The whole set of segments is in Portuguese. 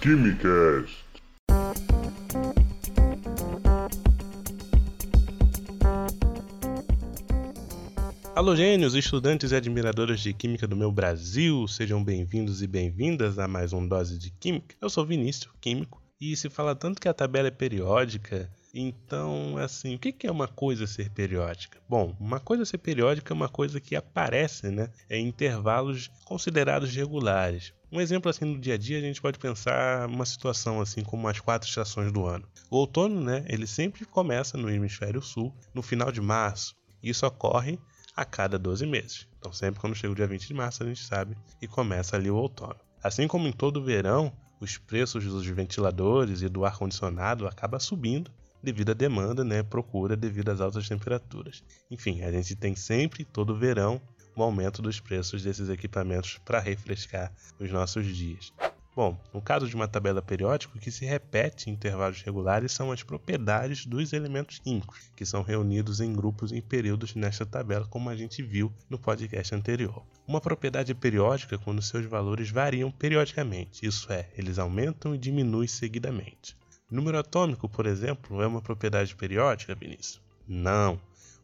Quimicast. Alô, gênios, estudantes e admiradores de Química do meu Brasil, sejam bem-vindos e bem-vindas a mais um Dose de Química. Eu sou Vinícius, químico, e se fala tanto que a tabela é periódica, então, assim, o que é uma coisa ser periódica? Bom, uma coisa ser periódica é uma coisa que aparece né, em intervalos considerados regulares. Um exemplo assim no dia a dia a gente pode pensar uma situação assim como as quatro estações do ano. O outono, né, ele sempre começa no hemisfério sul, no final de março. Isso ocorre a cada 12 meses. Então, sempre quando chega o dia 20 de março, a gente sabe e começa ali o outono. Assim como em todo o verão, os preços dos ventiladores e do ar condicionado acabam subindo devido à demanda, né, procura devido às altas temperaturas. Enfim, a gente tem sempre, todo verão, um aumento dos preços desses equipamentos para refrescar os nossos dias. Bom, no caso de uma tabela periódica, o que se repete em intervalos regulares são as propriedades dos elementos químicos, que são reunidos em grupos em períodos nesta tabela, como a gente viu no podcast anterior. Uma propriedade periódica quando seus valores variam periodicamente, isso é, eles aumentam e diminuem seguidamente. Número atômico, por exemplo, é uma propriedade periódica, Vinícius? Não,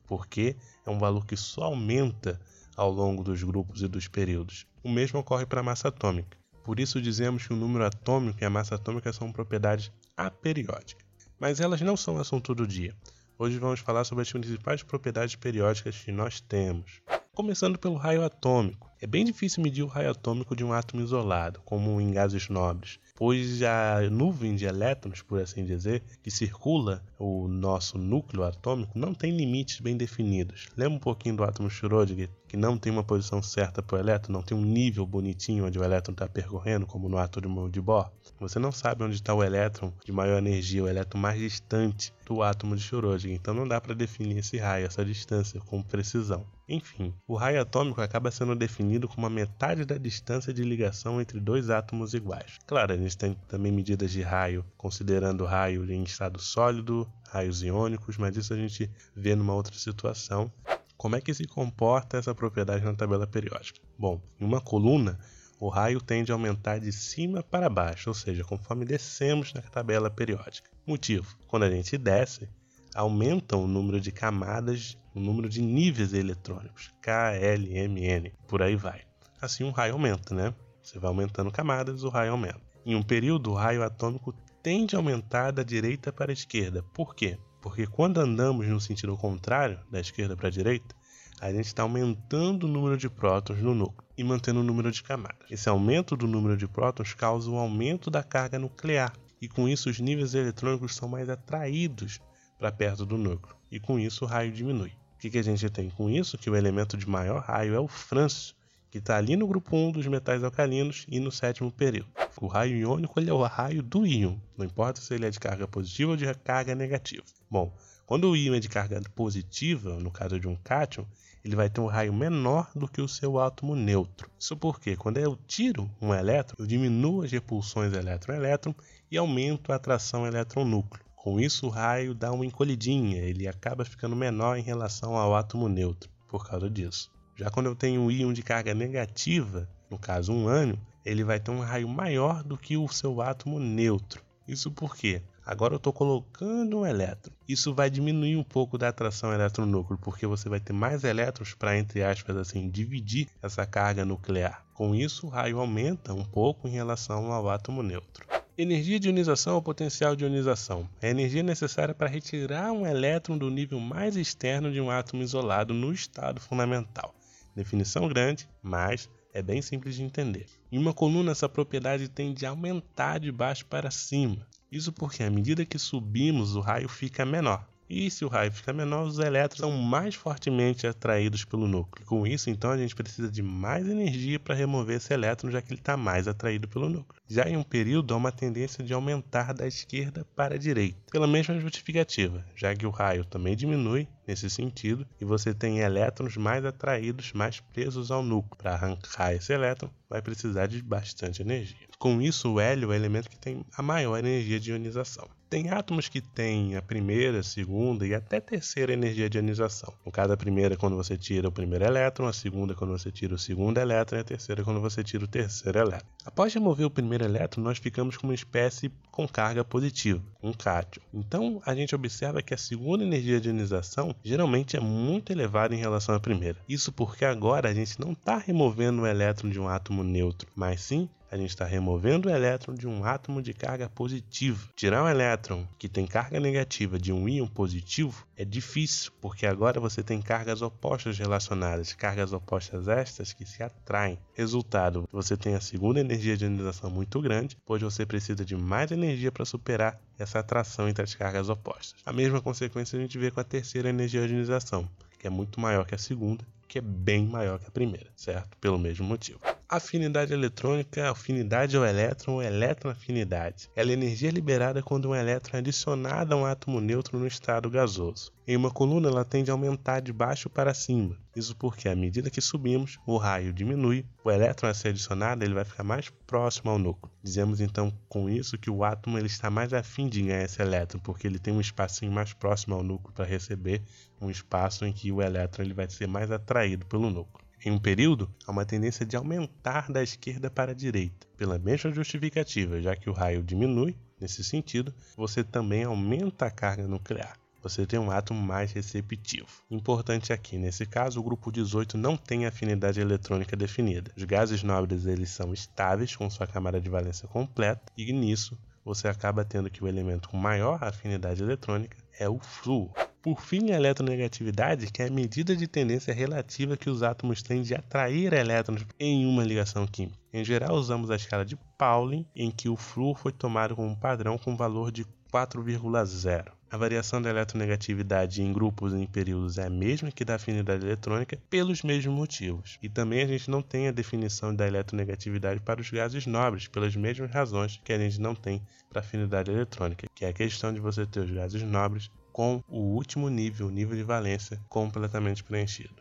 porque é um valor que só aumenta ao longo dos grupos e dos períodos. O mesmo ocorre para a massa atômica. Por isso dizemos que o número atômico e a massa atômica são propriedades aperiódicas. Mas elas não são assunto do dia. Hoje vamos falar sobre as principais propriedades periódicas que nós temos. Começando pelo raio atômico. É bem difícil medir o raio atômico de um átomo isolado, como em gases nobres, pois a nuvem de elétrons, por assim dizer, que circula o nosso núcleo atômico não tem limites bem definidos. Lembra um pouquinho do átomo Schrödinger, que não tem uma posição certa para o elétron, não tem um nível bonitinho onde o elétron está percorrendo, como no átomo de Bohr? Você não sabe onde está o elétron de maior energia, o elétron mais distante do átomo de Schrödinger, então não dá para definir esse raio, essa distância com precisão. Enfim, o raio atômico acaba sendo definido como a metade da distância de ligação entre dois átomos iguais. Claro, a gente tem também medidas de raio, considerando raio em estado sólido, raios iônicos, mas isso a gente vê numa outra situação. Como é que se comporta essa propriedade na tabela periódica? Bom, em uma coluna, o raio tende a aumentar de cima para baixo, ou seja, conforme descemos na tabela periódica. Motivo: quando a gente desce, aumenta o número de camadas, o número de níveis eletrônicos, K, L, M, N, por aí vai. Assim o raio aumenta, né? Você vai aumentando camadas, o raio aumenta. Em um período, o raio atômico tende a aumentar da direita para a esquerda. Por quê? Porque quando andamos no sentido contrário, da esquerda para a direita, a gente está aumentando o número de prótons no núcleo e mantendo o número de camadas. Esse aumento do número de prótons causa um aumento da carga nuclear, e com isso os níveis eletrônicos são mais atraídos para perto do núcleo, e com isso o raio diminui. O que, que a gente tem com isso? Que o elemento de maior raio é o frâncio, que está ali no grupo 1 dos metais alcalinos e no sétimo período. O raio iônico ele é o raio do íon, não importa se ele é de carga positiva ou de carga negativa. Bom, quando o íon é de carga positiva, no caso de um cátion, ele vai ter um raio menor do que o seu átomo neutro. Isso porque quando eu tiro um elétron, eu diminuo as repulsões elétron-elétron e aumento a atração elétron-núcleo. Com isso, o raio dá uma encolhidinha, ele acaba ficando menor em relação ao átomo neutro, por causa disso. Já quando eu tenho um íon de carga negativa, no caso um ânion, ele vai ter um raio maior do que o seu átomo neutro. Isso porque agora eu estou colocando um elétron. Isso vai diminuir um pouco da atração elétron-núcleo, porque você vai ter mais elétrons para, entre aspas, assim, dividir essa carga nuclear. Com isso, o raio aumenta um pouco em relação ao átomo neutro. Energia de ionização ou potencial de ionização é a energia necessária para retirar um elétron do nível mais externo de um átomo isolado no estado fundamental. Definição grande, mas é bem simples de entender. Em uma coluna, essa propriedade tende a aumentar de baixo para cima. Isso porque, à medida que subimos, o raio fica menor. E se o raio fica menor, os elétrons são mais fortemente atraídos pelo núcleo. Com isso, então, a gente precisa de mais energia para remover esse elétron, já que ele está mais atraído pelo núcleo. Já em um período, há uma tendência de aumentar da esquerda para a direita, pela mesma justificativa, já que o raio também diminui nesse sentido e você tem elétrons mais atraídos, mais presos ao núcleo. Para arrancar esse elétron, vai precisar de bastante energia. Com isso, o hélio é o elemento que tem a maior energia de ionização. Tem átomos que têm a primeira, segunda e até terceira energia de ionização. No caso, a primeira quando você tira o primeiro elétron, a segunda quando você tira o segundo elétron e a terceira quando você tira o terceiro elétron. Após remover o primeiro elétron, nós ficamos com uma espécie com carga positiva, um cátion. Então, a gente observa que a segunda energia de ionização geralmente é muito elevada em relação à primeira. Isso porque agora a gente não está removendo o elétron de um átomo neutro, mas sim a gente está removendo o elétron de um átomo de carga positiva. Tirar um elétron que tem carga negativa de um íon positivo é difícil, porque agora você tem cargas opostas relacionadas, cargas opostas estas que se atraem. Resultado, você tem a segunda energia de ionização muito grande, pois você precisa de mais energia para superar essa atração entre as cargas opostas. A mesma consequência a gente vê com a terceira energia de ionização, que é muito maior que a segunda, que é bem maior que a primeira, certo? Pelo mesmo motivo. Afinidade eletrônica, afinidade ao elétron ou eletroafinidade. Ela é energia liberada quando um elétron é adicionado a um átomo neutro no estado gasoso. Em uma coluna, ela tende a aumentar de baixo para cima. Isso porque, à medida que subimos, o raio diminui, o elétron a ser adicionado ele vai ficar mais próximo ao núcleo. Dizemos então com isso que o átomo ele está mais afim de ganhar esse elétron, porque ele tem um espacinho mais próximo ao núcleo para receber, um espaço em que o elétron ele vai ser mais atraído pelo núcleo. Em um período, há uma tendência de aumentar da esquerda para a direita, pela mesma justificativa, já que o raio diminui, nesse sentido, você também aumenta a carga nuclear. Você tem um átomo mais receptivo. Importante aqui, nesse caso, o grupo 18 não tem afinidade eletrônica definida. Os gases nobres eles são estáveis com sua camada de valência completa e nisso você acaba tendo que o elemento com maior afinidade eletrônica é o flúor. Por fim, a eletronegatividade, que é a medida de tendência relativa que os átomos têm de atrair elétrons em uma ligação química. Em geral, usamos a escala de Pauling, em que o flúor foi tomado como padrão com valor de 4,0. A variação da eletronegatividade em grupos e em períodos é a mesma que da afinidade eletrônica pelos mesmos motivos. E também a gente não tem a definição da eletronegatividade para os gases nobres pelas mesmas razões que a gente não tem para a afinidade eletrônica, que é a questão de você ter os gases nobres com o último nível, nível de valência, completamente preenchido.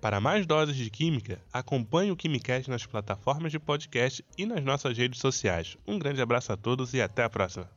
Para mais doses de química, acompanhe o Quimicast nas plataformas de podcast e nas nossas redes sociais. Um grande abraço a todos e até a próxima.